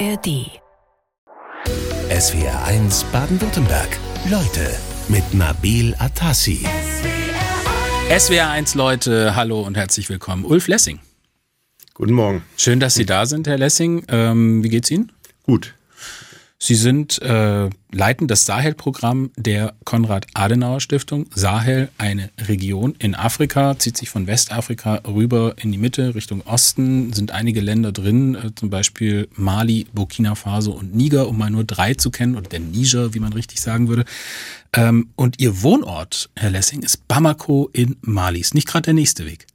ARD. SWR 1 Baden-Württemberg. Leute mit Nabil Atassi. SWR 1 Leute, hallo und herzlich willkommen. Ulf Lessing. Guten Morgen. Schön, dass Sie da sind, Herr Lessing. Ähm, wie geht's Ihnen? Gut. Sie sind äh, leiten das Sahel-Programm der Konrad-Adenauer-Stiftung. Sahel, eine Region in Afrika, zieht sich von Westafrika rüber in die Mitte Richtung Osten. Sind einige Länder drin, äh, zum Beispiel Mali, Burkina Faso und Niger, um mal nur drei zu kennen, oder der Niger, wie man richtig sagen würde. Ähm, und Ihr Wohnort, Herr Lessing, ist Bamako in Mali. Ist nicht gerade der nächste Weg.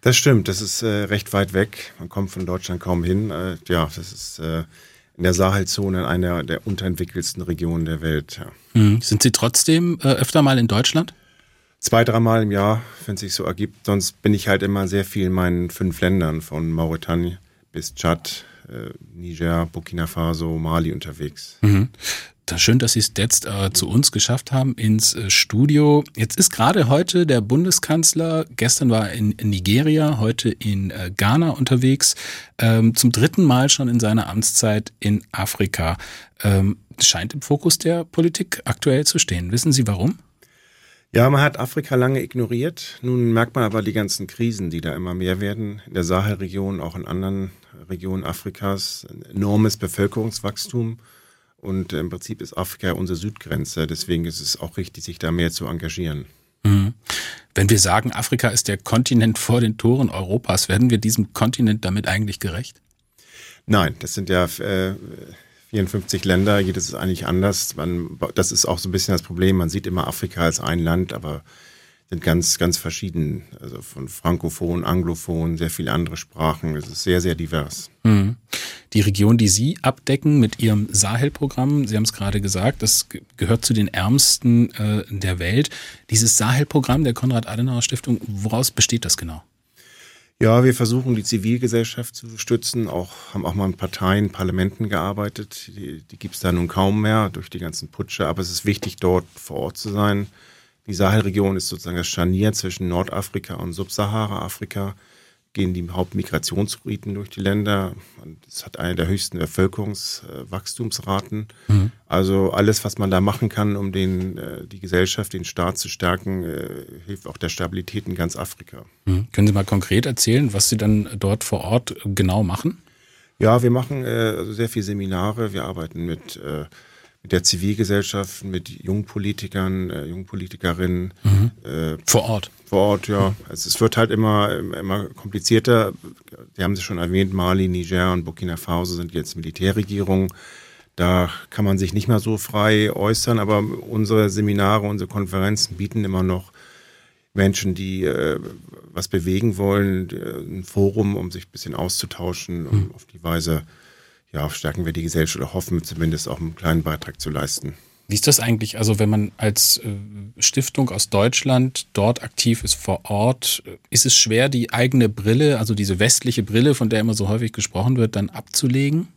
Das stimmt, das ist äh, recht weit weg. Man kommt von Deutschland kaum hin. Äh, ja, das ist äh, in der Sahelzone in einer der unterentwickelsten Regionen der Welt. Ja. Mhm. Sind Sie trotzdem äh, öfter mal in Deutschland? Zwei, dreimal im Jahr, wenn es sich so ergibt. Sonst bin ich halt immer sehr viel in meinen fünf Ländern, von Mauretanien bis Tschad, äh, Niger, Burkina Faso, Mali unterwegs. Mhm. Schön, dass Sie es jetzt äh, zu uns geschafft haben ins äh, Studio. Jetzt ist gerade heute der Bundeskanzler, gestern war er in, Nigeria, heute in äh, Ghana unterwegs, ähm, zum dritten Mal schon in seiner Amtszeit in Afrika. Ähm, scheint im Fokus der Politik aktuell zu stehen. Wissen Sie warum? Ja, man hat Afrika lange ignoriert. Nun merkt man aber die ganzen Krisen, die da immer mehr werden. In der Sahelregion, auch in anderen Regionen Afrikas. Enormes Bevölkerungswachstum. Und im Prinzip ist Afrika unsere Südgrenze. Deswegen ist es auch richtig, sich da mehr zu engagieren. Mhm. Wenn wir sagen, Afrika ist der Kontinent vor den Toren Europas, werden wir diesem Kontinent damit eigentlich gerecht? Nein, das sind ja äh, 54 Länder, jedes ist eigentlich anders. Man, das ist auch so ein bisschen das Problem. Man sieht immer Afrika als ein Land, aber sind ganz, ganz verschieden. Also von Frankophon, Anglophon, sehr viele andere Sprachen. Es ist sehr, sehr divers. Mhm. Die Region, die Sie abdecken mit Ihrem Sahel-Programm, Sie haben es gerade gesagt, das gehört zu den ärmsten äh, der Welt. Dieses Sahel-Programm der Konrad-Adenauer-Stiftung, woraus besteht das genau? Ja, wir versuchen die Zivilgesellschaft zu stützen, auch haben auch mal in Parteien, Parlamenten gearbeitet. Die, die gibt es da nun kaum mehr durch die ganzen Putsche, aber es ist wichtig, dort vor Ort zu sein. Die Sahelregion ist sozusagen das Scharnier zwischen Nordafrika und Subsahara-Afrika. Gehen die Hauptmigrationsrouten durch die Länder. Es hat eine der höchsten Bevölkerungswachstumsraten. Mhm. Also alles, was man da machen kann, um den, äh, die Gesellschaft, den Staat zu stärken, äh, hilft auch der Stabilität in ganz Afrika. Mhm. Können Sie mal konkret erzählen, was Sie dann dort vor Ort genau machen? Ja, wir machen äh, sehr viele Seminare. Wir arbeiten mit mit der Zivilgesellschaft, mit Jungpolitikern, äh, Jungpolitikerinnen. Mhm. Äh, vor Ort. Vor Ort, ja. Also es wird halt immer, immer komplizierter. Sie haben Sie schon erwähnt, Mali, Niger und Burkina Faso sind jetzt Militärregierungen. Da kann man sich nicht mehr so frei äußern, aber unsere Seminare, unsere Konferenzen bieten immer noch Menschen, die äh, was bewegen wollen, ein Forum, um sich ein bisschen auszutauschen, um mhm. auf die Weise ja, stärken wir die Gesellschaft oder hoffen zumindest auch einen kleinen Beitrag zu leisten. Wie ist das eigentlich? Also wenn man als äh, Stiftung aus Deutschland dort aktiv ist vor Ort, ist es schwer, die eigene Brille, also diese westliche Brille, von der immer so häufig gesprochen wird, dann abzulegen?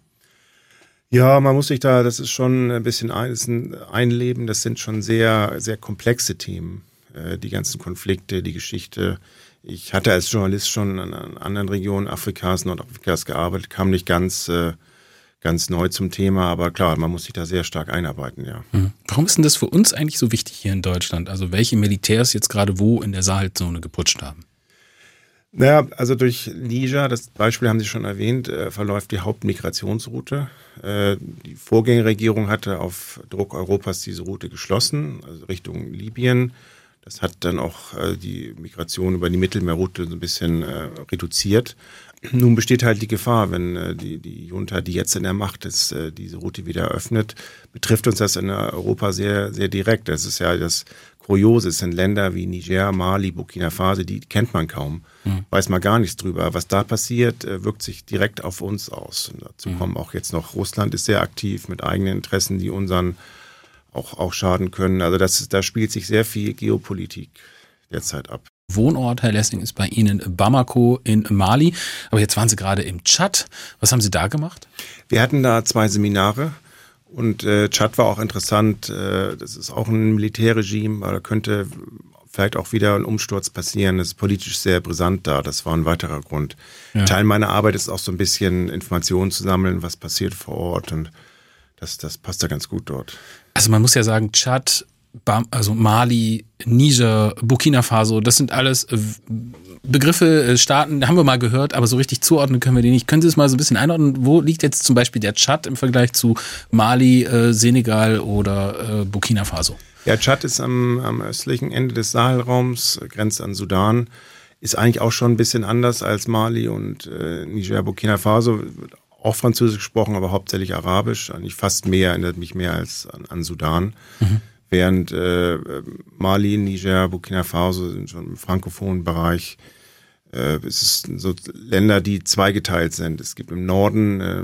Ja, man muss sich da, das ist schon ein bisschen ein, einleben. Das sind schon sehr, sehr komplexe Themen. Äh, die ganzen Konflikte, die Geschichte. Ich hatte als Journalist schon in anderen Regionen Afrikas, Nordafrikas gearbeitet, kam nicht ganz äh, ganz neu zum Thema, aber klar, man muss sich da sehr stark einarbeiten, ja. Mhm. Warum ist denn das für uns eigentlich so wichtig hier in Deutschland? Also welche Militärs jetzt gerade wo in der Sahelzone geputscht haben? Naja, also durch Niger, das Beispiel haben Sie schon erwähnt, äh, verläuft die Hauptmigrationsroute. Äh, die Vorgängerregierung hatte auf Druck Europas diese Route geschlossen, also Richtung Libyen. Das hat dann auch äh, die Migration über die Mittelmeerroute so ein bisschen reduziert. Nun besteht halt die Gefahr, wenn äh, die, die Junta, die jetzt in der Macht ist, äh, diese Route wieder eröffnet, betrifft uns das in Europa sehr, sehr direkt. Das ist ja das Kuriose. Es sind Länder wie Niger, Mali, Burkina Faso, die kennt man kaum, mhm. weiß man gar nichts drüber. Was da passiert, äh, wirkt sich direkt auf uns aus. Und dazu mhm. kommen auch jetzt noch Russland ist sehr aktiv mit eigenen Interessen, die unseren auch, auch schaden können. Also das, da spielt sich sehr viel Geopolitik derzeit ab. Wohnort, Herr Lessing, ist bei Ihnen Bamako in Mali. Aber jetzt waren Sie gerade im Tschad. Was haben Sie da gemacht? Wir hatten da zwei Seminare. Und äh, Tschad war auch interessant. Äh, das ist auch ein Militärregime, aber da könnte vielleicht auch wieder ein Umsturz passieren. Das ist politisch sehr brisant da. Das war ein weiterer Grund. Ja. Teil meiner Arbeit ist auch so ein bisschen Informationen zu sammeln, was passiert vor Ort und das, das passt da ganz gut dort. Also man muss ja sagen, Tschad, also Mali, Niger, Burkina Faso, das sind alles äh, Begriffe, äh, Staaten, haben wir mal gehört, aber so richtig zuordnen können wir die nicht. Können Sie es mal so ein bisschen einordnen? Wo liegt jetzt zum Beispiel der Tschad im Vergleich zu Mali, äh, Senegal oder Burkina Faso? Ja, Tschad ist am, am östlichen Ende des Sahelraums, grenzt an Sudan, ist eigentlich auch schon ein bisschen anders als Mali und äh, Niger, Burkina Faso, auch Französisch gesprochen, aber hauptsächlich Arabisch. Eigentlich fast mehr, erinnert mich mehr als an, an Sudan. Mhm. Während äh, Mali, Niger, Burkina Faso sind schon im frankophonen Bereich. Äh, es sind so Länder, die zweigeteilt sind. Es gibt im Norden äh,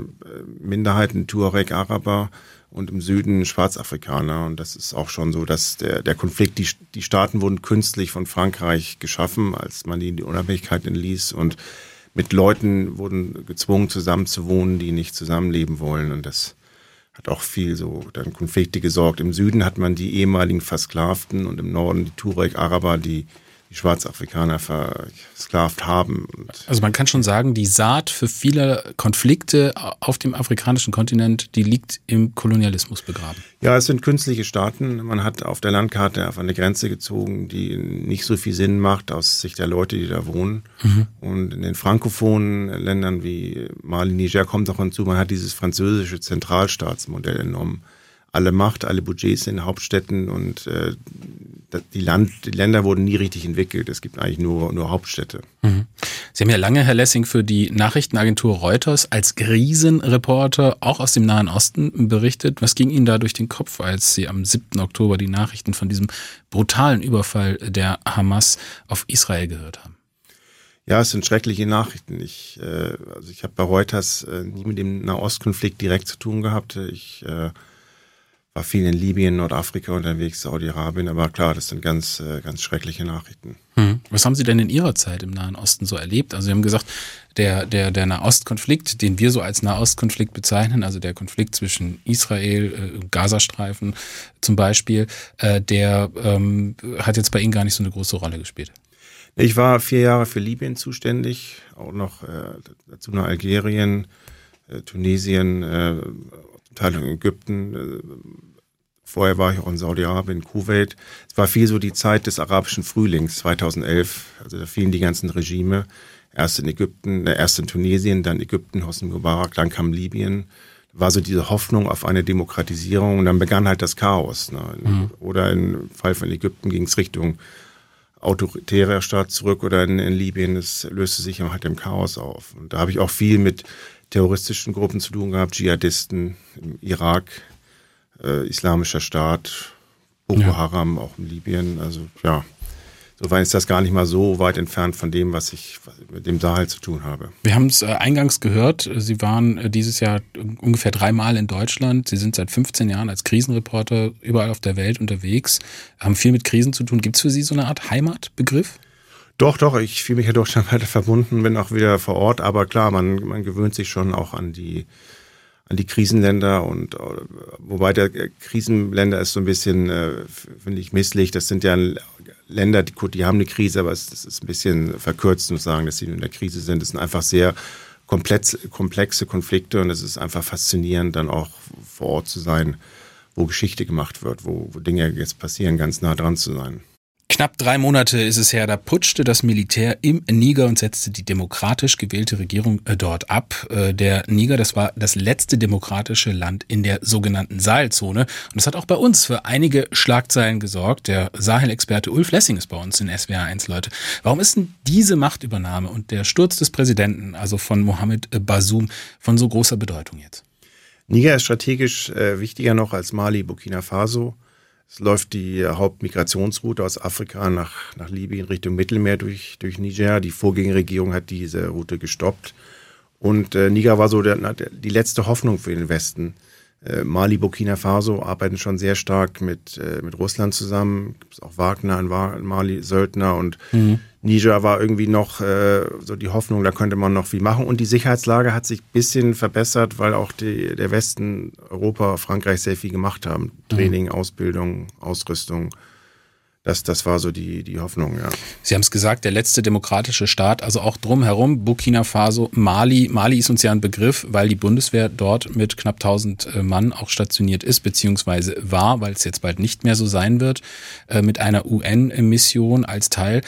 Minderheiten, Tuareg, Araber und im Süden Schwarzafrikaner. Und das ist auch schon so, dass der, der Konflikt, die, die Staaten wurden künstlich von Frankreich geschaffen, als man ihnen die Unabhängigkeit entließ. Und mit Leuten wurden gezwungen, zusammenzuwohnen, die nicht zusammenleben wollen. Und das hat auch viel so dann Konflikte gesorgt. Im Süden hat man die ehemaligen Versklavten und im Norden die Tuareg-Araber, die die Schwarzafrikaner versklavt haben. also man kann schon sagen, die Saat für viele Konflikte auf dem afrikanischen Kontinent, die liegt im Kolonialismus begraben. Ja, es sind künstliche Staaten. Man hat auf der Landkarte auf eine Grenze gezogen, die nicht so viel Sinn macht aus Sicht der Leute, die da wohnen. Mhm. Und in den frankophonen Ländern wie Mali, Niger kommt auch hinzu, man hat dieses französische Zentralstaatsmodell enorm alle Macht, alle Budgets in Hauptstädten und äh, die, Land, die Länder wurden nie richtig entwickelt. Es gibt eigentlich nur, nur Hauptstädte. Mhm. Sie haben ja lange, Herr Lessing, für die Nachrichtenagentur Reuters als Krisenreporter auch aus dem Nahen Osten berichtet. Was ging Ihnen da durch den Kopf, als Sie am 7. Oktober die Nachrichten von diesem brutalen Überfall der Hamas auf Israel gehört haben? Ja, es sind schreckliche Nachrichten. Ich, äh, also ich habe bei Reuters äh, nie mit dem Nahostkonflikt direkt zu tun gehabt. Ich äh, war viel in Libyen, Nordafrika unterwegs, Saudi-Arabien, aber klar, das sind ganz, äh, ganz schreckliche Nachrichten. Hm. Was haben Sie denn in Ihrer Zeit im Nahen Osten so erlebt? Also Sie haben gesagt, der, der, der Nahostkonflikt, den wir so als Nahostkonflikt bezeichnen, also der Konflikt zwischen Israel, äh, Gazastreifen zum Beispiel, äh, der ähm, hat jetzt bei Ihnen gar nicht so eine große Rolle gespielt. Ich war vier Jahre für Libyen zuständig, auch noch äh, dazu nach Algerien, äh, Tunesien, äh, Teil in Ägypten. Äh, vorher war ich auch in Saudi-Arabien, Kuwait. Es war viel so die Zeit des arabischen Frühlings 2011. Also da fielen die ganzen Regime. Erst in Ägypten, äh, erst in Tunesien, dann Ägypten, Hosni Mubarak, dann kam Libyen. War so diese Hoffnung auf eine Demokratisierung und dann begann halt das Chaos. Ne? Mhm. Oder im Fall von Ägypten ging es Richtung autoritärer Staat zurück oder in, in Libyen, es löste sich halt im Chaos auf. Und da habe ich auch viel mit terroristischen Gruppen zu tun gehabt, Dschihadisten im Irak, äh, Islamischer Staat, Boko ja. Haram auch in Libyen. Also ja, soweit ist das gar nicht mal so weit entfernt von dem, was ich mit dem Sahel zu tun habe. Wir haben es äh, eingangs gehört, Sie waren äh, dieses Jahr ungefähr dreimal in Deutschland. Sie sind seit 15 Jahren als Krisenreporter überall auf der Welt unterwegs, haben viel mit Krisen zu tun. Gibt es für Sie so eine Art Heimatbegriff? Doch, doch, ich fühle mich ja Deutschland weiter verbunden, bin auch wieder vor Ort, aber klar, man, man gewöhnt sich schon auch an die, an die Krisenländer und wobei der Krisenländer ist so ein bisschen, äh, finde ich, misslich. Das sind ja Länder, die, die haben eine Krise, aber es, es ist ein bisschen verkürzt zu sagen, dass sie in der Krise sind. Es sind einfach sehr komplex, komplexe Konflikte und es ist einfach faszinierend, dann auch vor Ort zu sein, wo Geschichte gemacht wird, wo, wo Dinge jetzt passieren, ganz nah dran zu sein. Knapp drei Monate ist es her, da putschte das Militär im Niger und setzte die demokratisch gewählte Regierung äh, dort ab. Äh, der Niger, das war das letzte demokratische Land in der sogenannten Sahelzone. Und das hat auch bei uns für einige Schlagzeilen gesorgt. Der Sahel-Experte Ulf Lessing ist bei uns in SWR 1, Leute. Warum ist denn diese Machtübernahme und der Sturz des Präsidenten, also von Mohammed Bazoum, von so großer Bedeutung jetzt? Niger ist strategisch äh, wichtiger noch als Mali, Burkina Faso. Es läuft die Hauptmigrationsroute aus Afrika nach, nach Libyen Richtung Mittelmeer durch, durch Niger. Die Vorgängerregierung hat diese Route gestoppt. Und äh, Niger war so der, die letzte Hoffnung für den Westen. Äh, Mali, Burkina Faso arbeiten schon sehr stark mit, äh, mit Russland zusammen. Gibt es auch Wagner in Mali, Söldner und mhm. Niger war irgendwie noch äh, so die Hoffnung, da könnte man noch viel machen. Und die Sicherheitslage hat sich ein bisschen verbessert, weil auch die, der Westen, Europa, Frankreich sehr viel gemacht haben. Training, mhm. Ausbildung, Ausrüstung. Das, das war so die, die Hoffnung, ja. Sie haben es gesagt, der letzte demokratische Staat, also auch drumherum, Burkina Faso, Mali. Mali ist uns ja ein Begriff, weil die Bundeswehr dort mit knapp 1000 äh, Mann auch stationiert ist, beziehungsweise war, weil es jetzt bald nicht mehr so sein wird, äh, mit einer UN-Mission als Teil.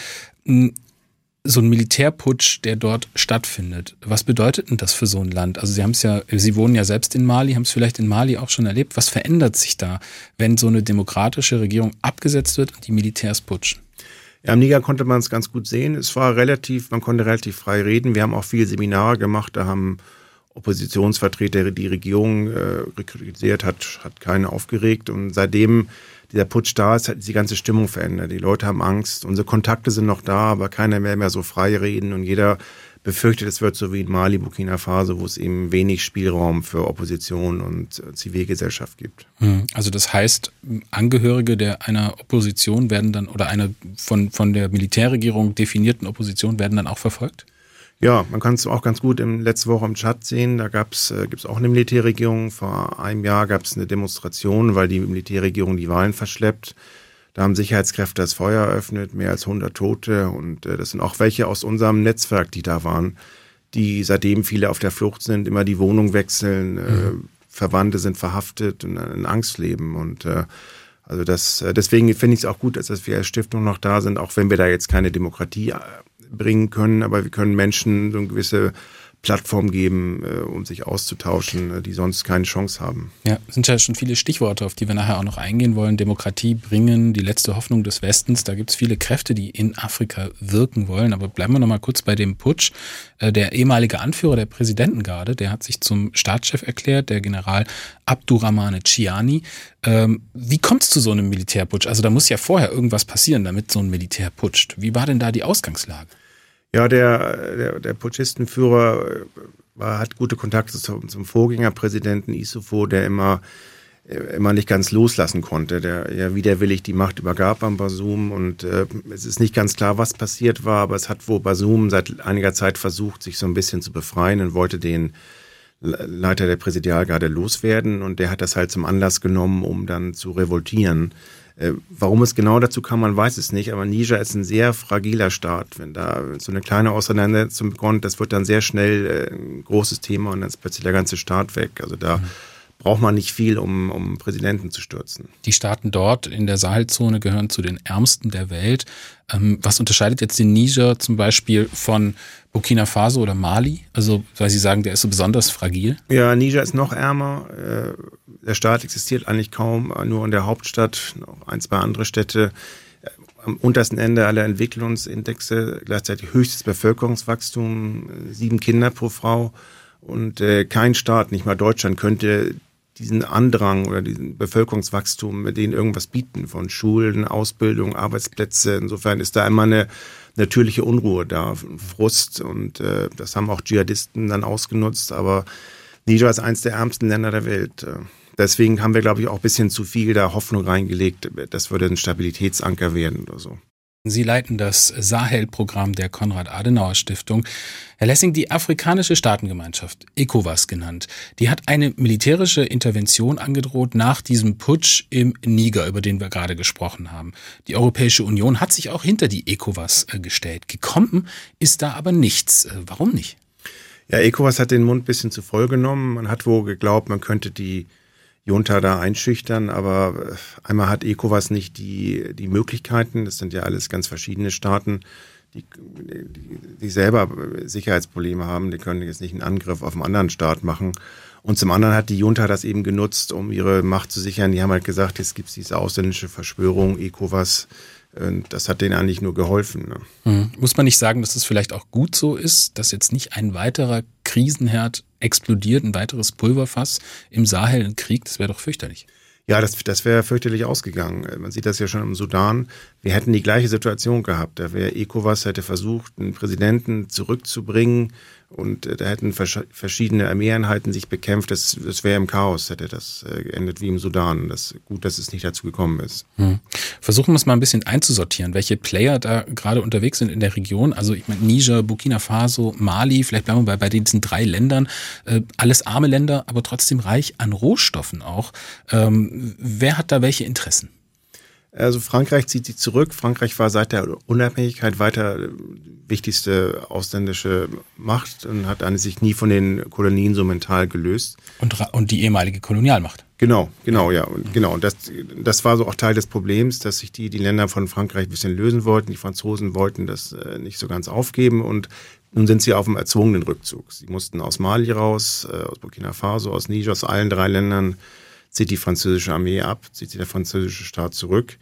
So ein Militärputsch, der dort stattfindet. Was bedeutet denn das für so ein Land? Also Sie haben es ja, Sie wohnen ja selbst in Mali, haben es vielleicht in Mali auch schon erlebt. Was verändert sich da, wenn so eine demokratische Regierung abgesetzt wird und die Militärs putschen? Ja, im Niger konnte man es ganz gut sehen. Es war relativ, man konnte relativ frei reden. Wir haben auch viele Seminare gemacht. Da haben Oppositionsvertreter die Regierung äh, kritisiert, hat, hat keinen aufgeregt. Und seitdem dieser Putsch da ist, hat die ganze Stimmung verändert. Die Leute haben Angst. Unsere Kontakte sind noch da, aber keiner mehr mehr so frei reden und jeder befürchtet, es wird so wie in Mali, Burkina Faso, wo es eben wenig Spielraum für Opposition und Zivilgesellschaft gibt. Hm. Also das heißt, Angehörige der einer Opposition werden dann oder einer von, von der Militärregierung definierten Opposition werden dann auch verfolgt? Ja, man kann es auch ganz gut im letzte Woche im Chat sehen. Da gab's äh, gibt's auch eine Militärregierung. Vor einem Jahr gab es eine Demonstration, weil die Militärregierung die Wahlen verschleppt. Da haben Sicherheitskräfte das Feuer eröffnet, mehr als 100 Tote. Und äh, das sind auch welche aus unserem Netzwerk, die da waren, die seitdem viele auf der Flucht sind, immer die Wohnung wechseln, äh, mhm. Verwandte sind verhaftet und in Angst leben. Und äh, also das, äh, deswegen finde ich es auch gut, dass wir als Stiftung noch da sind, auch wenn wir da jetzt keine Demokratie äh, bringen können, aber wir können Menschen so eine gewisse Plattform geben, äh, um sich auszutauschen, äh, die sonst keine Chance haben. Ja, sind ja schon viele Stichworte, auf die wir nachher auch noch eingehen wollen. Demokratie bringen, die letzte Hoffnung des Westens. Da gibt es viele Kräfte, die in Afrika wirken wollen. Aber bleiben wir noch mal kurz bei dem Putsch. Äh, der ehemalige Anführer der Präsidentengarde, der hat sich zum Staatschef erklärt, der General Abdurrahmane Chiani. Ähm, wie kommt es zu so einem Militärputsch? Also da muss ja vorher irgendwas passieren, damit so ein Militär putscht. Wie war denn da die Ausgangslage? Ja, der, der, der Putschistenführer äh, war, hat gute Kontakte zum, zum Vorgängerpräsidenten Issoufou, der immer, äh, immer nicht ganz loslassen konnte, der ja widerwillig die Macht übergab an Basum. Und äh, es ist nicht ganz klar, was passiert war, aber es hat wohl Basum seit einiger Zeit versucht, sich so ein bisschen zu befreien und wollte den Leiter der Präsidialgarde loswerden. Und der hat das halt zum Anlass genommen, um dann zu revoltieren. Äh, warum es genau dazu kam, man weiß es nicht, aber Niger ist ein sehr fragiler Staat. Wenn da so eine kleine Auseinandersetzung kommt, das wird dann sehr schnell äh, ein großes Thema und dann ist plötzlich der ganze Staat weg. Also da mhm braucht man nicht viel, um, um Präsidenten zu stürzen. Die Staaten dort in der Sahelzone gehören zu den ärmsten der Welt. Ähm, was unterscheidet jetzt den Niger zum Beispiel von Burkina Faso oder Mali? Also, weil Sie sagen, der ist so besonders fragil. Ja, Niger ist noch ärmer. Äh, der Staat existiert eigentlich kaum, nur in der Hauptstadt, noch ein, zwei andere Städte. Am untersten Ende aller Entwicklungsindexe, gleichzeitig höchstes Bevölkerungswachstum, sieben Kinder pro Frau. Und äh, kein Staat, nicht mal Deutschland, könnte diesen Andrang oder diesen Bevölkerungswachstum mit denen irgendwas bieten von Schulen, Ausbildung, Arbeitsplätze. Insofern ist da immer eine natürliche Unruhe da, Frust und äh, das haben auch Dschihadisten dann ausgenutzt. Aber Niger ist eines der ärmsten Länder der Welt. Deswegen haben wir, glaube ich, auch ein bisschen zu viel da Hoffnung reingelegt, das würde ein Stabilitätsanker werden oder so. Sie leiten das Sahel-Programm der Konrad-Adenauer-Stiftung. Herr Lessing, die afrikanische Staatengemeinschaft, ECOWAS genannt, die hat eine militärische Intervention angedroht nach diesem Putsch im Niger, über den wir gerade gesprochen haben. Die Europäische Union hat sich auch hinter die ECOWAS äh, gestellt. Gekommen ist da aber nichts. Äh, warum nicht? Ja, ECOWAS hat den Mund ein bisschen zu voll genommen. Man hat wohl geglaubt, man könnte die Junta da einschüchtern, aber äh, einmal hat ECOWAS nicht die, die Möglichkeiten, das sind ja alles ganz verschiedene Staaten, die, die, selber Sicherheitsprobleme haben, die können jetzt nicht einen Angriff auf einen anderen Staat machen. Und zum anderen hat die Junta das eben genutzt, um ihre Macht zu sichern. Die haben halt gesagt, jetzt gibt es diese ausländische Verschwörung, ECOWAS, und das hat denen eigentlich nur geholfen. Ne? Mhm. Muss man nicht sagen, dass es vielleicht auch gut so ist, dass jetzt nicht ein weiterer Krisenherd explodiert, ein weiteres Pulverfass im Sahel, ein Krieg? Das wäre doch fürchterlich. Ja, das, das wäre fürchterlich ausgegangen. Man sieht das ja schon im Sudan. Wir hätten die gleiche Situation gehabt. Da wäre ECOWAS hätte versucht, einen Präsidenten zurückzubringen und äh, da hätten verschiedene Armeeeinheiten sich bekämpft. Das, das wäre im Chaos, hätte das äh, geendet wie im Sudan. Das gut, dass es nicht dazu gekommen ist. Hm. Versuchen wir es mal ein bisschen einzusortieren, welche Player da gerade unterwegs sind in der Region. Also ich meine Niger, Burkina Faso, Mali, vielleicht bleiben wir bei, bei diesen drei Ländern. Äh, alles arme Länder, aber trotzdem reich an Rohstoffen auch. Ähm, wer hat da welche Interessen? Also Frankreich zieht sich zurück. Frankreich war seit der Unabhängigkeit weiter wichtigste ausländische Macht und hat sich nie von den Kolonien so mental gelöst. Und, und die ehemalige Kolonialmacht. Genau, genau, ja. Und genau. Und das, das war so auch Teil des Problems, dass sich die, die Länder von Frankreich ein bisschen lösen wollten. Die Franzosen wollten das äh, nicht so ganz aufgeben und nun sind sie auf dem erzwungenen Rückzug. Sie mussten aus Mali raus, äh, aus Burkina Faso, aus Niger, aus allen drei Ländern zieht die französische Armee ab, zieht der französische Staat zurück.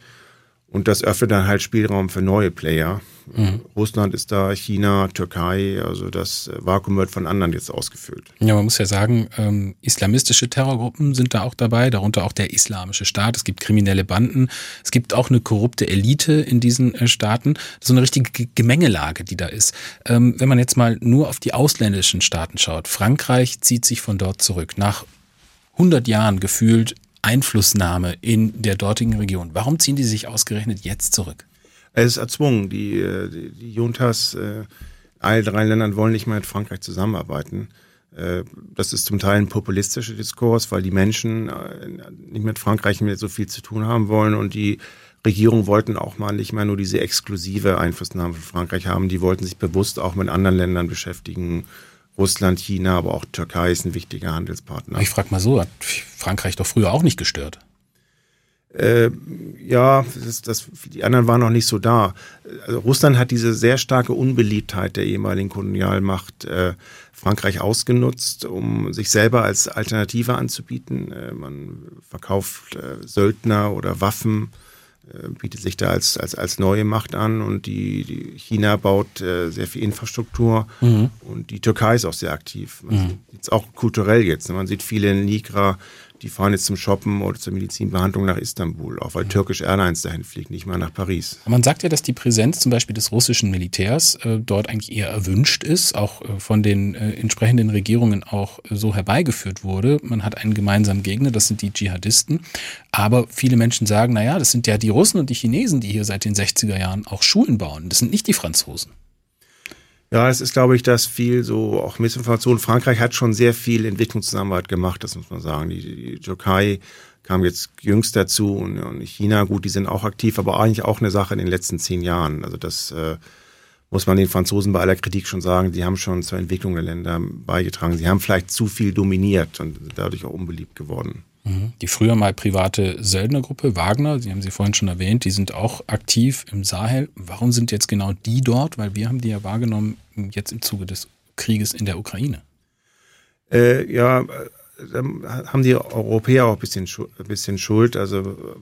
Und das öffnet dann halt Spielraum für neue Player. Mhm. Russland ist da, China, Türkei, also das Vakuum wird von anderen jetzt ausgefüllt. Ja, man muss ja sagen, ähm, islamistische Terrorgruppen sind da auch dabei, darunter auch der Islamische Staat. Es gibt kriminelle Banden, es gibt auch eine korrupte Elite in diesen äh, Staaten. So eine richtige Gemengelage, die da ist. Ähm, wenn man jetzt mal nur auf die ausländischen Staaten schaut, Frankreich zieht sich von dort zurück. Nach 100 Jahren gefühlt Einflussnahme in der dortigen Region. Warum ziehen die sich ausgerechnet jetzt zurück? Es ist erzwungen. Die, äh, die, die Juntas, äh, alle drei Ländern wollen nicht mehr mit Frankreich zusammenarbeiten. Äh, das ist zum Teil ein populistischer Diskurs, weil die Menschen äh, nicht mit Frankreich mehr so viel zu tun haben wollen und die Regierung wollten auch mal nicht mehr nur diese exklusive Einflussnahme von Frankreich haben. Die wollten sich bewusst auch mit anderen Ländern beschäftigen Russland, China, aber auch Türkei ist ein wichtiger Handelspartner. Ich frage mal so, hat Frankreich doch früher auch nicht gestört? Äh, ja, das, das, die anderen waren noch nicht so da. Also Russland hat diese sehr starke Unbeliebtheit der ehemaligen Kolonialmacht äh, Frankreich ausgenutzt, um sich selber als Alternative anzubieten. Äh, man verkauft äh, Söldner oder Waffen bietet sich da als, als, als neue Macht an und die, die China baut äh, sehr viel Infrastruktur mhm. und die Türkei ist auch sehr aktiv. Man mhm. sieht auch kulturell jetzt. Ne? Man sieht viele Nigra, die fahren jetzt zum Shoppen oder zur Medizinbehandlung nach Istanbul, auch weil. Turkish Airlines dahin fliegt, nicht mal nach Paris. Man sagt ja, dass die Präsenz zum Beispiel des russischen Militärs äh, dort eigentlich eher erwünscht ist, auch äh, von den äh, entsprechenden Regierungen auch äh, so herbeigeführt wurde. Man hat einen gemeinsamen Gegner, das sind die Dschihadisten. Aber viele Menschen sagen, naja, das sind ja die Russen und die Chinesen, die hier seit den 60er Jahren auch Schulen bauen. Das sind nicht die Franzosen. Ja, es ist, glaube ich, dass viel so auch Missinformation. Frankreich hat schon sehr viel Entwicklungszusammenarbeit gemacht, das muss man sagen. Die, die Türkei kam jetzt jüngst dazu und, und, China, gut, die sind auch aktiv, aber eigentlich auch eine Sache in den letzten zehn Jahren. Also das äh, muss man den Franzosen bei aller Kritik schon sagen, die haben schon zur Entwicklung der Länder beigetragen. Sie haben vielleicht zu viel dominiert und dadurch auch unbeliebt geworden. Mhm. Die früher mal private Söldnergruppe Wagner, Sie haben sie vorhin schon erwähnt, die sind auch aktiv im Sahel. Warum sind jetzt genau die dort? Weil wir haben die ja wahrgenommen jetzt im Zuge des Krieges in der Ukraine. Äh, ja, äh, haben die Europäer auch ein bisschen, ein bisschen Schuld. Also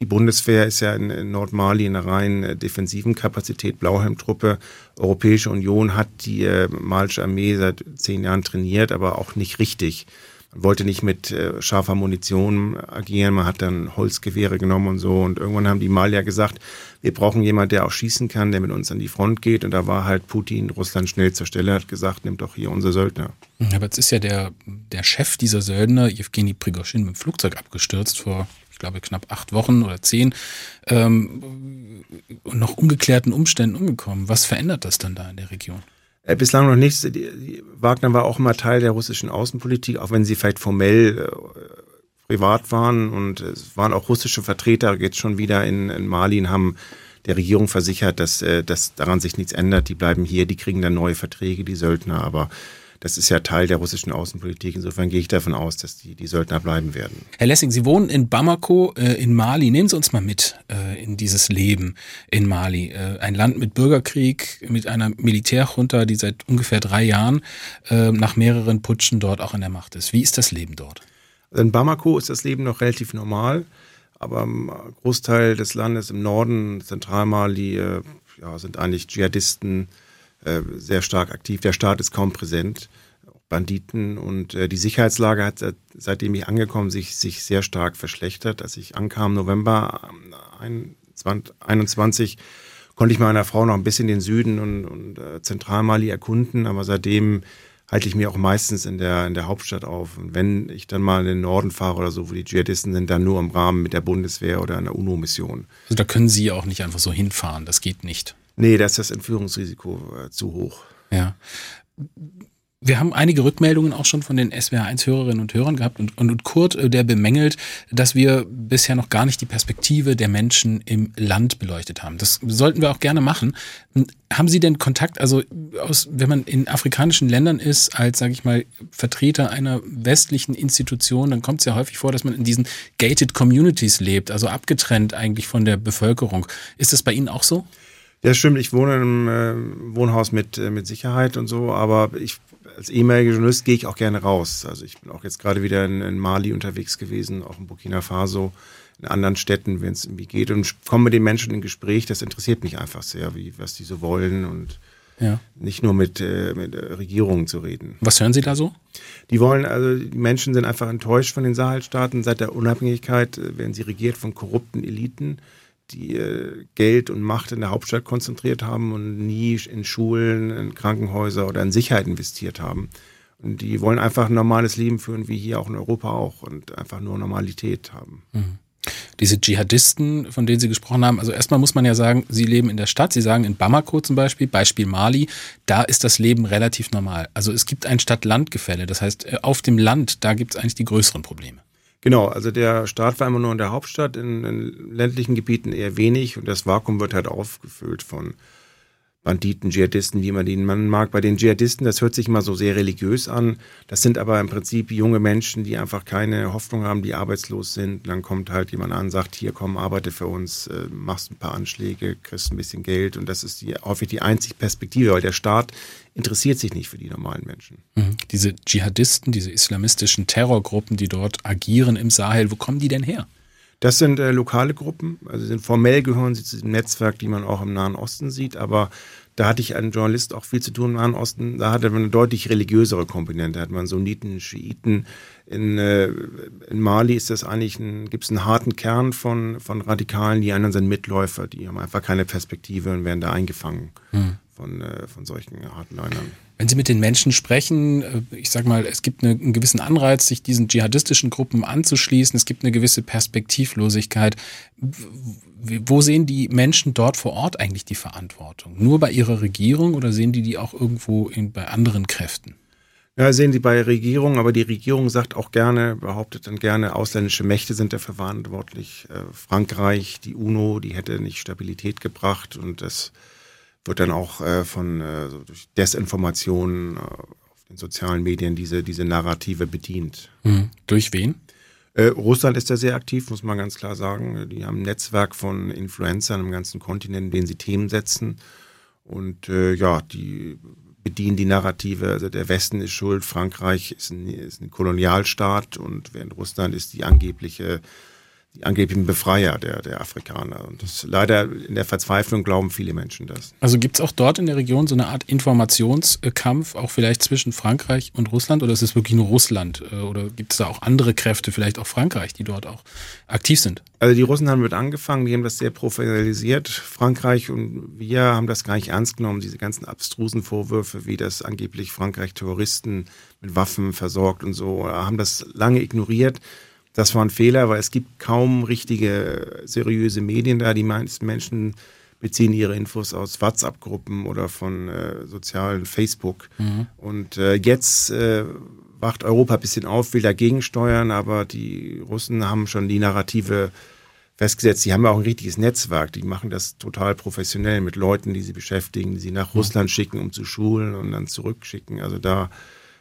die Bundeswehr ist ja in Nordmali in einer rein äh, defensiven Kapazität, Blauhelmtruppe. Europäische Union hat die äh, malische Armee seit zehn Jahren trainiert, aber auch nicht richtig. Wollte nicht mit äh, scharfer Munition agieren, man hat dann Holzgewehre genommen und so. Und irgendwann haben die Malier gesagt, wir brauchen jemanden, der auch schießen kann, der mit uns an die Front geht. Und da war halt Putin, Russland schnell zur Stelle, hat gesagt, nimmt doch hier unsere Söldner. Aber jetzt ist ja der, der Chef dieser Söldner, Evgeny Prigoschin, mit dem Flugzeug abgestürzt vor ich glaube, knapp acht Wochen oder zehn, ähm, noch ungeklärten Umständen umgekommen. Was verändert das dann da in der Region? Äh, bislang noch nichts. Wagner war auch immer Teil der russischen Außenpolitik, auch wenn sie vielleicht formell äh, privat waren. Und es waren auch russische Vertreter jetzt schon wieder in, in Mali und haben der Regierung versichert, dass, äh, dass daran sich nichts ändert. Die bleiben hier, die kriegen dann neue Verträge, die Söldner. Aber das ist ja Teil der russischen Außenpolitik. Insofern gehe ich davon aus, dass die, die Söldner bleiben werden. Herr Lessing, Sie wohnen in Bamako äh, in Mali. Nehmen Sie uns mal mit äh, in dieses Leben in Mali. Äh, ein Land mit Bürgerkrieg, mit einer Militärjunta, die seit ungefähr drei Jahren äh, nach mehreren Putschen dort auch an der Macht ist. Wie ist das Leben dort? Also in Bamako ist das Leben noch relativ normal, aber im Großteil des Landes im Norden, Zentralmali, äh, ja, sind eigentlich Dschihadisten, äh, sehr stark aktiv. Der Staat ist kaum präsent. Banditen und äh, die Sicherheitslage hat seit, seitdem ich angekommen sich sich sehr stark verschlechtert. Als ich ankam November 21 ähm, konnte ich meiner Frau noch ein bisschen den Süden und, und äh, Zentralmali erkunden, aber seitdem halte ich mir auch meistens in der in der Hauptstadt auf. Und wenn ich dann mal in den Norden fahre oder so, wo die Dschihadisten sind, dann nur im Rahmen mit der Bundeswehr oder einer UNO-Mission. Also da können Sie auch nicht einfach so hinfahren. Das geht nicht. Nee, da ist das Entführungsrisiko äh, zu hoch. Ja. Wir haben einige Rückmeldungen auch schon von den SWR1-Hörerinnen und Hörern gehabt und, und, Kurt, äh, der bemängelt, dass wir bisher noch gar nicht die Perspektive der Menschen im Land beleuchtet haben. Das sollten wir auch gerne machen. Haben Sie denn Kontakt, also aus, wenn man in afrikanischen Ländern ist, als, sage ich mal, Vertreter einer westlichen Institution, dann kommt es ja häufig vor, dass man in diesen gated Communities lebt, also abgetrennt eigentlich von der Bevölkerung. Ist das bei Ihnen auch so? Ja, stimmt. Ich wohne in einem äh, Wohnhaus mit, äh, mit Sicherheit und so, aber ich als ehemaliger Journalist gehe ich auch gerne raus. Also ich bin auch jetzt gerade wieder in, in, Mali unterwegs gewesen, auch in Burkina Faso, in anderen Städten, wenn es irgendwie geht und komme mit den Menschen in Gespräch. Das interessiert mich einfach sehr, wie was die so wollen und ja. nicht nur mit, äh, mit Regierungen zu reden. Was hören Sie da so? Die wollen, also die Menschen sind einfach enttäuscht von den Sahelstaaten. Seit der Unabhängigkeit äh, werden sie regiert von korrupten Eliten die äh, Geld und Macht in der Hauptstadt konzentriert haben und nie in Schulen, in Krankenhäuser oder in Sicherheit investiert haben. Und die wollen einfach ein normales Leben führen, wie hier auch in Europa auch und einfach nur Normalität haben. Mhm. Diese Dschihadisten, von denen Sie gesprochen haben, also erstmal muss man ja sagen, sie leben in der Stadt. Sie sagen in Bamako zum Beispiel, Beispiel Mali, da ist das Leben relativ normal. Also es gibt ein Stadt-Land-Gefälle. Das heißt, äh, auf dem Land, da gibt es eigentlich die größeren Probleme. Genau, also der Staat war immer nur in der Hauptstadt, in, in ländlichen Gebieten eher wenig und das Vakuum wird halt aufgefüllt von Banditen, Dschihadisten, wie man die nennen mag. Bei den Dschihadisten, das hört sich immer so sehr religiös an. Das sind aber im Prinzip junge Menschen, die einfach keine Hoffnung haben, die arbeitslos sind. Dann kommt halt jemand an, sagt, hier komm, arbeite für uns, äh, machst ein paar Anschläge, kriegst ein bisschen Geld. Und das ist die, häufig die einzige Perspektive, weil der Staat interessiert sich nicht für die normalen Menschen. Mhm. Diese Dschihadisten, diese islamistischen Terrorgruppen, die dort agieren im Sahel, wo kommen die denn her? Das sind äh, lokale Gruppen, also sind formell gehören sie zu diesem Netzwerk, die man auch im Nahen Osten sieht, aber da hatte ich einen Journalist auch viel zu tun im Nahen Osten. Da hatte man eine deutlich religiösere Komponente. Da hat man Sunniten, Schiiten. In, äh, in Mali ist das eigentlich ein, gibt es einen harten Kern von, von Radikalen, die anderen sind Mitläufer, die haben einfach keine Perspektive und werden da eingefangen hm. von, äh, von solchen harten Leunern. Wenn Sie mit den Menschen sprechen, äh, ich sage mal, es gibt eine, einen gewissen Anreiz, sich diesen dschihadistischen Gruppen anzuschließen. Es gibt eine gewisse Perspektivlosigkeit. Wo sehen die Menschen dort vor Ort eigentlich die Verantwortung? Nur bei ihrer Regierung oder sehen die die auch irgendwo in, bei anderen Kräften? Ja, sehen die bei Regierung, aber die Regierung sagt auch gerne, behauptet dann gerne, ausländische Mächte sind dafür verantwortlich. Äh, Frankreich, die UNO, die hätte nicht Stabilität gebracht und das wird dann auch äh, von äh, so durch Desinformation äh, auf den sozialen Medien diese, diese Narrative bedient. Mhm. Durch wen? Russland ist da sehr aktiv, muss man ganz klar sagen. Die haben ein Netzwerk von Influencern im ganzen Kontinent, in denen sie Themen setzen. Und ja, die bedienen die Narrative, also der Westen ist schuld, Frankreich ist ein, ist ein Kolonialstaat und während Russland ist die angebliche die angeblichen Befreier der, der Afrikaner. Und das leider in der Verzweiflung glauben viele Menschen das. Also gibt es auch dort in der Region so eine Art Informationskampf, auch vielleicht zwischen Frankreich und Russland, oder ist es wirklich nur Russland? Äh, oder gibt es da auch andere Kräfte, vielleicht auch Frankreich, die dort auch aktiv sind? Also die Russen haben mit angefangen, die haben das sehr professionalisiert. Frankreich und wir haben das gar nicht ernst genommen, diese ganzen abstrusen Vorwürfe, wie das angeblich Frankreich Terroristen mit Waffen versorgt und so, haben das lange ignoriert. Das war ein Fehler, weil es gibt kaum richtige, seriöse Medien da. Die meisten Menschen beziehen ihre Infos aus WhatsApp-Gruppen oder von äh, sozialen Facebook. Mhm. Und äh, jetzt äh, wacht Europa ein bisschen auf, will dagegen steuern, aber die Russen haben schon die Narrative festgesetzt. Sie haben ja auch ein richtiges Netzwerk. Die machen das total professionell mit Leuten, die sie beschäftigen, die sie nach mhm. Russland schicken, um zu schulen und dann zurückschicken. Also da,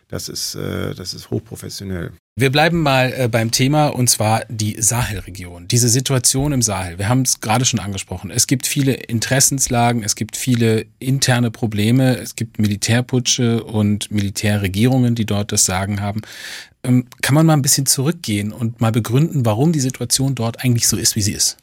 das ist, äh, das ist hochprofessionell. Wir bleiben mal äh, beim Thema und zwar die Sahelregion. Diese Situation im Sahel. Wir haben es gerade schon angesprochen. Es gibt viele Interessenslagen, es gibt viele interne Probleme, es gibt Militärputsche und Militärregierungen, die dort das Sagen haben. Ähm, kann man mal ein bisschen zurückgehen und mal begründen, warum die Situation dort eigentlich so ist, wie sie ist?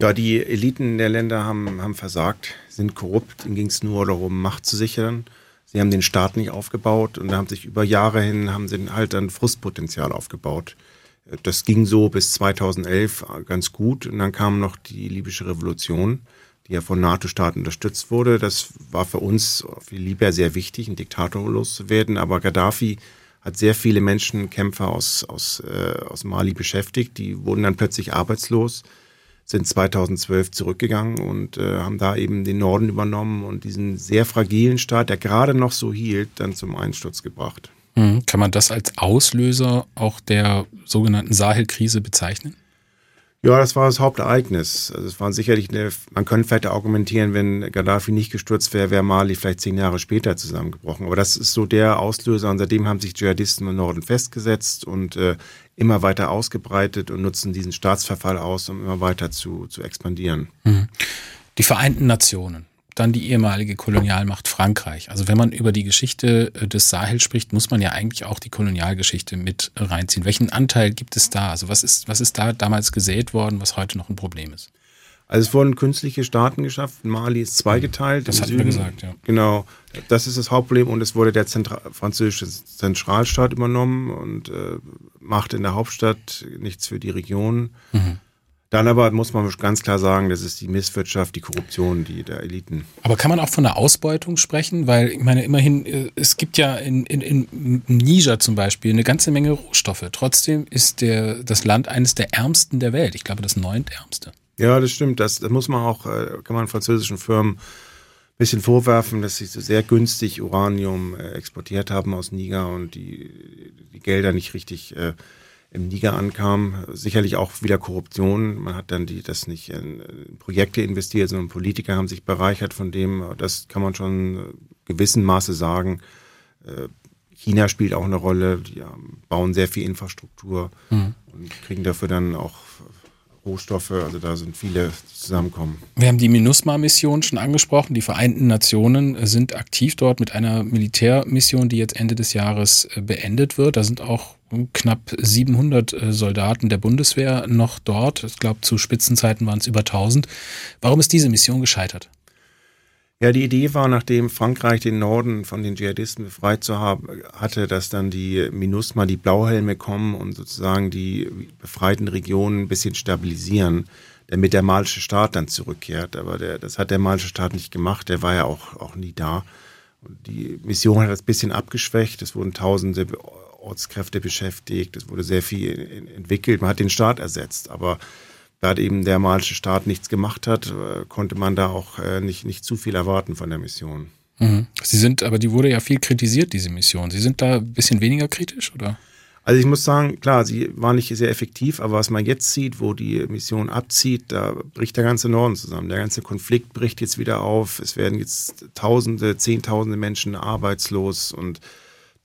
Ja, die Eliten der Länder haben, haben versagt, sind korrupt. Ihnen ging es nur darum, Macht zu sichern Sie haben den Staat nicht aufgebaut und haben sich über Jahre hin, haben sie halt ein Frustpotenzial aufgebaut. Das ging so bis 2011 ganz gut und dann kam noch die libysche Revolution, die ja von NATO-Staaten unterstützt wurde. Das war für uns, für Libyer sehr wichtig, einen Diktator loszuwerden, aber Gaddafi hat sehr viele Menschenkämpfer aus, aus, äh, aus Mali beschäftigt, die wurden dann plötzlich arbeitslos. Sind 2012 zurückgegangen und äh, haben da eben den Norden übernommen und diesen sehr fragilen Staat, der gerade noch so hielt, dann zum Einsturz gebracht. Mhm. Kann man das als Auslöser auch der sogenannten Sahel-Krise bezeichnen? Ja, das war das Hauptereignis. Also es waren sicherlich eine, man könnte vielleicht argumentieren, wenn Gaddafi nicht gestürzt wäre, wäre Mali vielleicht zehn Jahre später zusammengebrochen. Aber das ist so der Auslöser und seitdem haben sich Dschihadisten im Norden festgesetzt und äh, immer weiter ausgebreitet und nutzen diesen Staatsverfall aus, um immer weiter zu, zu expandieren. Mhm. Die Vereinten Nationen dann die ehemalige Kolonialmacht Frankreich. Also wenn man über die Geschichte äh, des Sahel spricht, muss man ja eigentlich auch die Kolonialgeschichte mit reinziehen. Welchen Anteil gibt es da? Also was ist, was ist da damals gesät worden, was heute noch ein Problem ist? Also es wurden künstliche Staaten geschaffen. Mali ist zweigeteilt. Das hatten wir gesagt, ja. Genau. Das ist das Hauptproblem und es wurde der Zentra französische Zentralstaat übernommen und äh, macht in der Hauptstadt nichts für die Region. Mhm. Dann aber muss man ganz klar sagen, das ist die Misswirtschaft, die Korruption, die der Eliten. Aber kann man auch von der Ausbeutung sprechen? Weil ich meine, immerhin, äh, es gibt ja in, in, in Niger zum Beispiel eine ganze Menge Rohstoffe. Trotzdem ist der, das Land eines der ärmsten der Welt. Ich glaube, das neuntärmste. Ja, das stimmt. Das, das muss man auch, äh, kann man französischen Firmen ein bisschen vorwerfen, dass sie so sehr günstig Uranium äh, exportiert haben aus Niger und die, die Gelder nicht richtig äh, im Niger ankam. Sicherlich auch wieder Korruption. Man hat dann die, das nicht in, Projekte investiert, sondern Politiker haben sich bereichert von dem. Das kann man schon gewissen Maße sagen. Äh, China spielt auch eine Rolle. Die bauen sehr viel Infrastruktur mhm. und kriegen dafür dann auch Rohstoffe, also da sind viele zusammenkommen. Wir haben die MINUSMA-Mission schon angesprochen. Die Vereinten Nationen sind aktiv dort mit einer Militärmission, die jetzt Ende des Jahres äh, beendet wird. Da sind auch knapp 700 äh, Soldaten der Bundeswehr noch dort. Ich glaube, zu Spitzenzeiten waren es über 1000. Warum ist diese Mission gescheitert? Ja, die Idee war, nachdem Frankreich den Norden von den Dschihadisten befreit zu haben, hatte, dass dann die MINUSMA, die Blauhelme kommen und sozusagen die befreiten Regionen ein bisschen stabilisieren, damit der malische Staat dann zurückkehrt. Aber der, das hat der malische Staat nicht gemacht, der war ja auch, auch nie da. Und die Mission hat das ein bisschen abgeschwächt, es wurden tausende Ortskräfte beschäftigt, es wurde sehr viel entwickelt, man hat den Staat ersetzt, aber da eben der malische Staat nichts gemacht hat, äh, konnte man da auch äh, nicht, nicht zu viel erwarten von der Mission. Mhm. Sie sind, aber die wurde ja viel kritisiert, diese Mission. Sie sind da ein bisschen weniger kritisch, oder? Also ich muss sagen, klar, sie war nicht sehr effektiv, aber was man jetzt sieht, wo die Mission abzieht, da bricht der ganze Norden zusammen. Der ganze Konflikt bricht jetzt wieder auf. Es werden jetzt Tausende, Zehntausende Menschen arbeitslos und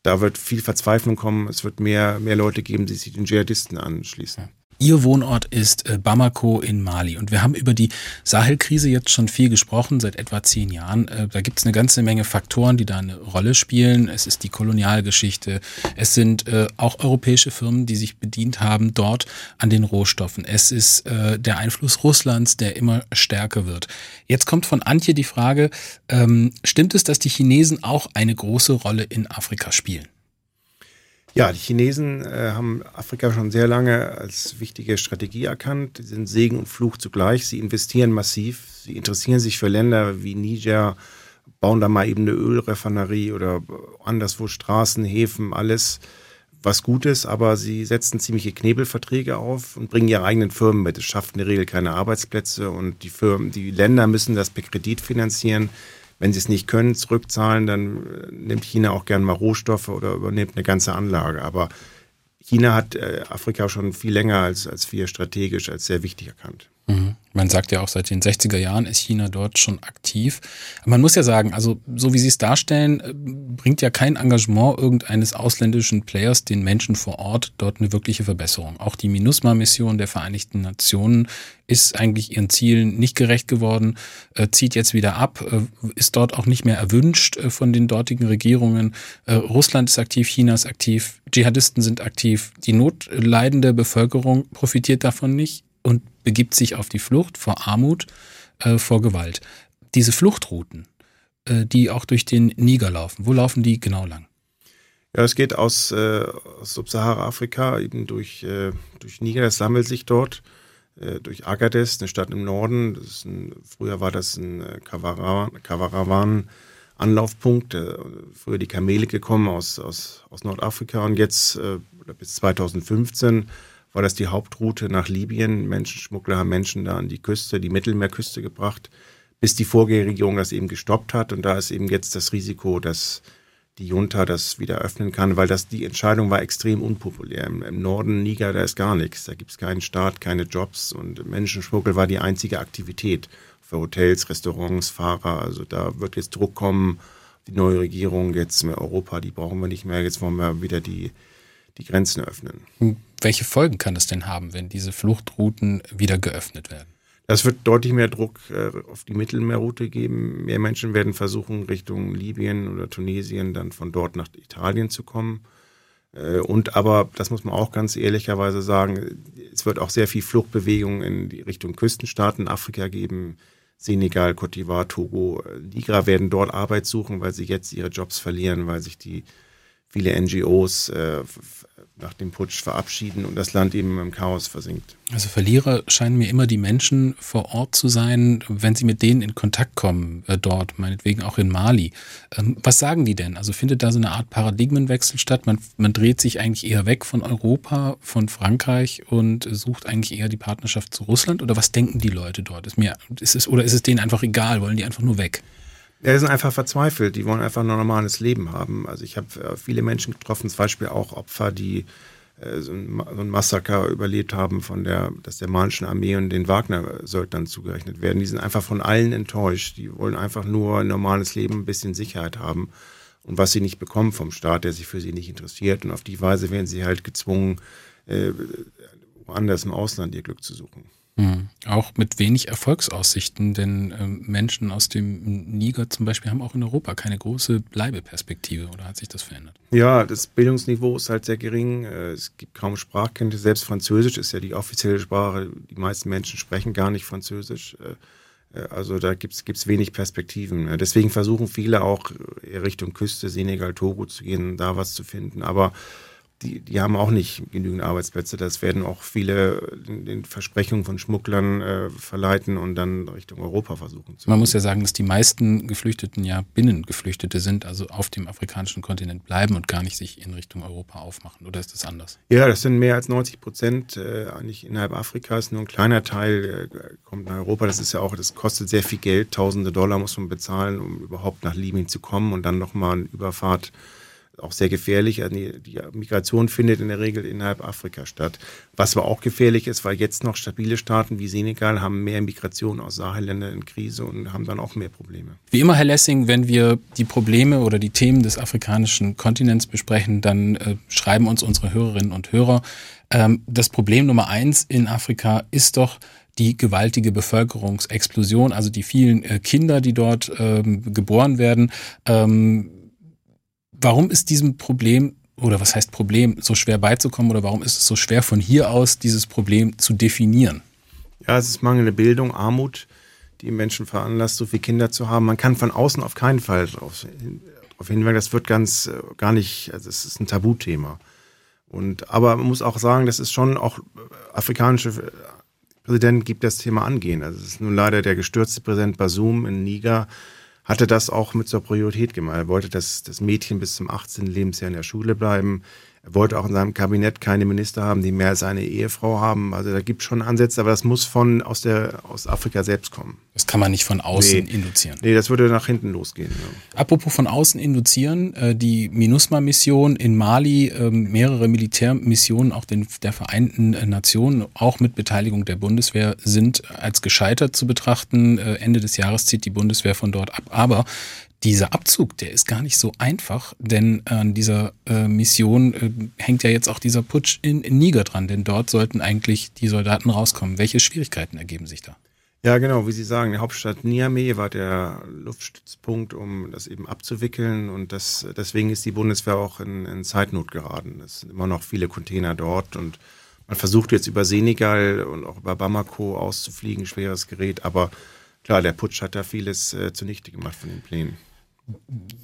da wird viel Verzweiflung kommen. Es wird mehr, mehr Leute geben, die sich den Dschihadisten anschließen. Ihr Wohnort ist äh, Bamako in Mali und wir haben über die Sahelkrise jetzt schon viel gesprochen, seit etwa zehn Jahren. Äh, da gibt es eine ganze Menge Faktoren, die da eine Rolle spielen. Es ist die Kolonialgeschichte, es sind äh, auch europäische Firmen, die sich bedient haben dort an den Rohstoffen. Es ist der Einfluss Russlands, der immer stärker wird. Jetzt kommt von Antje die Frage, ähm, stimmt es, dass die Chinesen auch eine große Rolle in Afrika spielen? Ja, die Chinesen äh, haben Afrika schon sehr lange als wichtige Strategie erkannt. Sie sind Segen und Fluch zugleich. Sie investieren massiv. Sie interessieren sich für Länder wie Niger, bauen da mal eben eine Ölrefinerie oder anderswo Straßen, Häfen, alles was Gutes, aber sie setzen ziemliche Knebelverträge auf und bringen ihre eigenen Firmen mit. Es schafft in der Regel keine Arbeitsplätze und die Firmen, die Länder müssen das per Kredit finanzieren. Wenn sie es nicht können, zurückzahlen, dann äh, nimmt China auch gern mal Rohstoffe oder übernimmt eine ganze Anlage. Aber China hat äh, Afrika schon viel länger als, als wir strategisch als sehr wichtig erkannt. Mhm. Man sagt ja auch, seit den 60er Jahren ist China dort schon aktiv. Man muss ja sagen, also so wie Sie es darstellen, äh, bringt ja kein Engagement irgendeines ausländischen Players den Menschen vor Ort dort eine wirkliche Verbesserung. Auch die MINUSMA-Mission der Vereinigten Nationen ist eigentlich ihren Zielen nicht gerecht geworden, äh, zieht jetzt wieder ab, äh, ist dort auch nicht mehr erwünscht äh, von den dortigen Regierungen. Äh, Russland ist aktiv, China ist aktiv, Dschihadisten sind aktiv. Die notleidende Bevölkerung profitiert davon nicht und begibt sich auf die Flucht vor Armut, äh, vor Gewalt. Diese Fluchtrouten, äh, die auch durch den Niger laufen, wo laufen die genau lang? Ja, es geht aus, äh, aus Subsahara-Afrika eben durch, äh, durch Niger, das sammelt sich dort, äh, durch Agadez, eine Stadt im Norden. Ein, früher war das ein äh, Kavarawan. Anlaufpunkt, äh, früher die Kamele gekommen aus, aus, aus Nordafrika und jetzt bis 2015 war das die Hauptroute nach Libyen. Menschenschmuggler haben Menschen da an die Küste, die Mittelmeerküste gebracht, bis die Vorgängerregierung das eben gestoppt hat. Und da ist eben jetzt das Risiko, dass die Junta das wieder öffnen kann, weil das die Entscheidung war extrem unpopulär. Im, im Norden Niger, da ist gar nichts. Da gibt es keinen Staat, keine Jobs und Menschenschmuggel war die einzige Aktivität für Hotels, Restaurants, Fahrer. Also da wird jetzt Druck kommen. Die neue Regierung, jetzt mehr Europa, die brauchen wir nicht mehr. Jetzt wollen wir wieder die, die Grenzen öffnen. Welche Folgen kann es denn haben, wenn diese Fluchtrouten wieder geöffnet werden? Das wird deutlich mehr Druck äh, auf die Mittelmeerroute geben. Mehr Menschen werden versuchen, Richtung Libyen oder Tunesien dann von dort nach Italien zu kommen. Äh, und aber, das muss man auch ganz ehrlicherweise sagen, es wird auch sehr viel Fluchtbewegung in die Richtung Küstenstaaten Afrika geben. Senegal, Cote d'Ivoire, Togo, Niger werden dort Arbeit suchen, weil sie jetzt ihre Jobs verlieren, weil sich die viele NGOs äh, nach dem Putsch verabschieden und das Land eben im Chaos versinkt. Also Verlierer scheinen mir immer die Menschen vor Ort zu sein, wenn sie mit denen in Kontakt kommen, äh, dort, meinetwegen auch in Mali. Ähm, was sagen die denn? Also findet da so eine Art Paradigmenwechsel statt? Man, man dreht sich eigentlich eher weg von Europa, von Frankreich und sucht eigentlich eher die Partnerschaft zu Russland? Oder was denken die Leute dort? Ist mir, ist es, oder ist es denen einfach egal? Wollen die einfach nur weg? Ja, die sind einfach verzweifelt. Die wollen einfach ein normales Leben haben. Also ich habe äh, viele Menschen getroffen, zum Beispiel auch Opfer, die äh, so ein, so ein Massaker überlebt haben von der, dass der malischen Armee und den Wagner-Söldnern zugerechnet werden. Die sind einfach von allen enttäuscht. Die wollen einfach nur ein normales Leben, ein bisschen Sicherheit haben. Und was sie nicht bekommen vom Staat, der sich für sie nicht interessiert. Und auf die Weise werden sie halt gezwungen, äh, woanders im Ausland ihr Glück zu suchen. Mhm. Auch mit wenig Erfolgsaussichten, denn äh, Menschen aus dem Niger zum Beispiel haben auch in Europa keine große Bleibeperspektive oder hat sich das verändert? Ja, das Bildungsniveau ist halt sehr gering. Äh, es gibt kaum Sprachkenntnisse. Selbst Französisch ist ja die offizielle Sprache. Die meisten Menschen sprechen gar nicht Französisch. Äh, äh, also da gibt es wenig Perspektiven. Deswegen versuchen viele auch Richtung Küste, Senegal, Togo zu gehen, da was zu finden. Aber die, die haben auch nicht genügend Arbeitsplätze. Das werden auch viele den Versprechungen von Schmugglern äh, verleiten und dann Richtung Europa versuchen zu. Man muss ja sagen, dass die meisten Geflüchteten ja Binnengeflüchtete sind, also auf dem afrikanischen Kontinent bleiben und gar nicht sich in Richtung Europa aufmachen. Oder ist das anders? Ja, das sind mehr als 90 Prozent äh, eigentlich innerhalb Afrikas. Nur ein kleiner Teil äh, kommt nach Europa. Das ist ja auch, das kostet sehr viel Geld. Tausende Dollar muss man bezahlen, um überhaupt nach Libyen zu kommen und dann nochmal eine Überfahrt auch sehr gefährlich. Die, die, Migration findet in der Regel innerhalb Afrika statt. Was aber auch gefährlich ist, weil jetzt noch stabile Staaten wie Senegal haben mehr Migration aus Sahelländern in Krise und haben dann auch mehr Probleme. Wie immer, Herr Lessing, wenn wir die Probleme oder die Themen des afrikanischen Kontinents besprechen, dann äh, schreiben uns unsere Hörerinnen und Hörer. Ähm, das Problem Nummer eins in Afrika ist doch, die gewaltige Bevölkerungsexplosion, also die vielen äh, Kinder, die dort ähm, geboren werden. Ähm, Warum ist diesem Problem oder was heißt Problem so schwer beizukommen oder warum ist es so schwer von hier aus dieses Problem zu definieren? Ja, es ist mangelnde Bildung, Armut, die Menschen veranlasst, so viele Kinder zu haben. Man kann von außen auf keinen Fall darauf hinweisen. Das wird ganz äh, gar nicht, also es ist ein Tabuthema. Und aber man muss auch sagen, das ist schon auch äh, afrikanische äh, Präsidenten gibt das Thema angehen. Also es ist nun leider der gestürzte Präsident Basum in Niger, hatte das auch mit zur Priorität gemacht. Er wollte, dass das Mädchen bis zum 18. Lebensjahr in der Schule bleiben. Er wollte auch in seinem Kabinett keine Minister haben, die mehr als eine Ehefrau haben. Also da gibt es schon Ansätze, aber das muss von aus der aus Afrika selbst kommen. Das kann man nicht von außen nee. induzieren. Nee, das würde nach hinten losgehen. Ja. Apropos von außen induzieren, äh, die MINUSMA-Mission in Mali, ähm, mehrere Militärmissionen auch den, der Vereinten Nationen, auch mit Beteiligung der Bundeswehr, sind als gescheitert zu betrachten. Äh, Ende des Jahres zieht die Bundeswehr von dort ab. Aber dieser Abzug, der ist gar nicht so einfach, denn an dieser äh, Mission äh, hängt ja jetzt auch dieser Putsch in, in Niger dran, denn dort sollten eigentlich die Soldaten rauskommen. Welche Schwierigkeiten ergeben sich da? Ja, genau, wie Sie sagen, die Hauptstadt Niamey war der Luftstützpunkt, um das eben abzuwickeln. Und das, deswegen ist die Bundeswehr auch in, in Zeitnot geraten. Es sind immer noch viele Container dort. Und man versucht jetzt über Senegal und auch über Bamako auszufliegen, schweres Gerät, aber klar, der Putsch hat da vieles äh, zunichte gemacht von den Plänen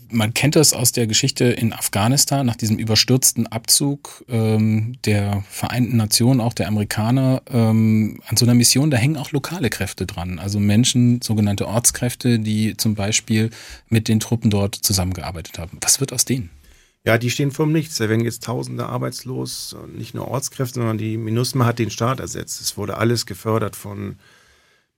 man kennt das aus der Geschichte in Afghanistan, nach diesem überstürzten Abzug ähm, der Vereinten Nationen, auch der Amerikaner, ähm, an so einer Mission, da hängen auch lokale Kräfte dran. Also Menschen, sogenannte Ortskräfte, die zum Beispiel mit den Truppen dort zusammengearbeitet haben. Was wird aus denen? Ja, die stehen vorm Nichts. Da werden jetzt Tausende arbeitslos, nicht nur Ortskräfte, sondern die MINUSMA hat den Staat ersetzt. Es wurde alles gefördert von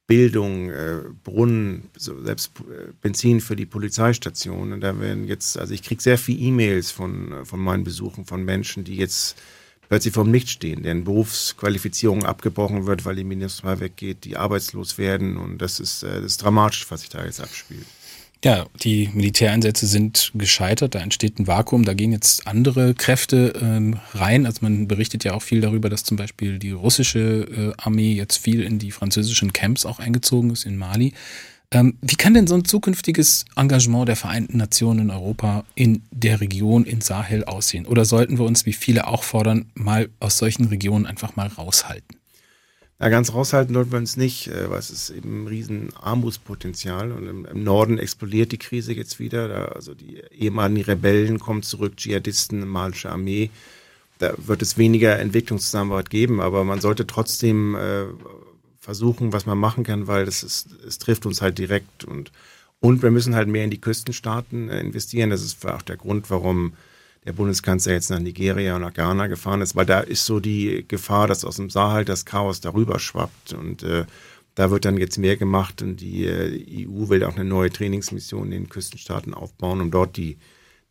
Bildung, äh, Brunnen, so selbst äh, Benzin für die Polizeistationen. Da werden jetzt, also ich kriege sehr viele E-Mails von, von meinen Besuchen von Menschen, die jetzt plötzlich vorm Nichts stehen, deren Berufsqualifizierung abgebrochen wird, weil die MINUSMA weggeht, die arbeitslos werden. Und das ist, äh, das ist dramatisch, was sich da jetzt abspielt. Ja, die Militäreinsätze sind gescheitert, da entsteht ein Vakuum, da gehen jetzt andere Kräfte ähm, rein. Also man berichtet ja auch viel darüber, dass zum Beispiel die russische äh, Armee jetzt viel in die französischen Camps auch eingezogen ist in Mali. Ähm, wie kann denn so ein zukünftiges Engagement der Vereinten Nationen in Europa in der Region in Sahel aussehen? Oder sollten wir uns, wie viele auch fordern, mal aus solchen Regionen einfach mal raushalten? Na, ganz raushalten sollten wir uns nicht, äh, weil es ist eben ein riesen Armutspotenzial und im, Norden explodiert die Krise jetzt wieder. Da, also die ehemaligen Rebellen kommen zurück, Dschihadisten, malische Armee. Da wird es weniger Entwicklungszusammenarbeit geben, aber man sollte trotzdem äh, versuchen, was man machen kann, weil es, ist, es trifft uns halt direkt und und wir müssen halt mehr in die Küstenstaaten äh, investieren. Das ist auch der Grund, warum der Bundeskanzler jetzt nach Nigeria und nach Ghana gefahren ist, weil da ist so die Gefahr, dass aus dem Sahel das Chaos darüber schwappt und äh, da wird dann jetzt mehr gemacht und die äh, EU will auch eine neue Trainingsmission in den Küstenstaaten aufbauen, um dort die,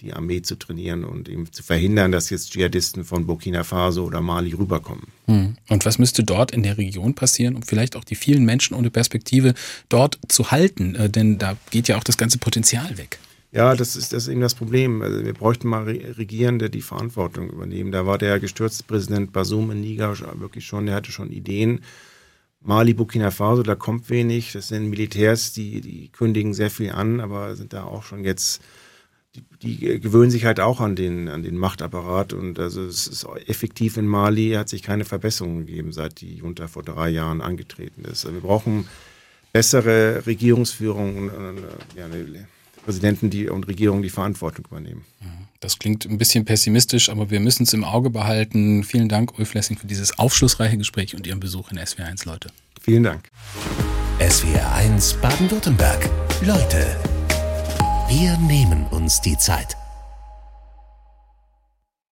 die Armee zu trainieren und eben zu verhindern, dass jetzt Dschihadisten von Burkina Faso oder Mali rüberkommen. Hm. Und was müsste dort in der Region passieren, um vielleicht auch die vielen Menschen ohne Perspektive dort zu halten? Äh, denn da geht ja auch das ganze Potenzial weg. Ja, das ist, das ist eben das Problem. Also wir bräuchten mal Regierende, die Verantwortung übernehmen. Da war der gestürzte Präsident Basum in Niger wirklich schon, der hatte schon Ideen. Mali, Burkina Faso, da kommt wenig. Das sind Militärs, die, die kündigen sehr viel an, aber sind da auch schon jetzt, die, die gewöhnen sich halt auch an den, an den Machtapparat. Und also es ist effektiv in Mali, hat sich keine Verbesserung gegeben, seit die Junta vor drei Jahren angetreten ist. Also wir brauchen bessere Regierungsführung ja, eine Präsidenten die, und Regierungen die Verantwortung übernehmen. Das klingt ein bisschen pessimistisch, aber wir müssen es im Auge behalten. Vielen Dank, Ulf Lessing, für dieses aufschlussreiche Gespräch und Ihren Besuch in SWR1, Leute. Vielen Dank. SWR1 Baden-Württemberg. Leute, wir nehmen uns die Zeit.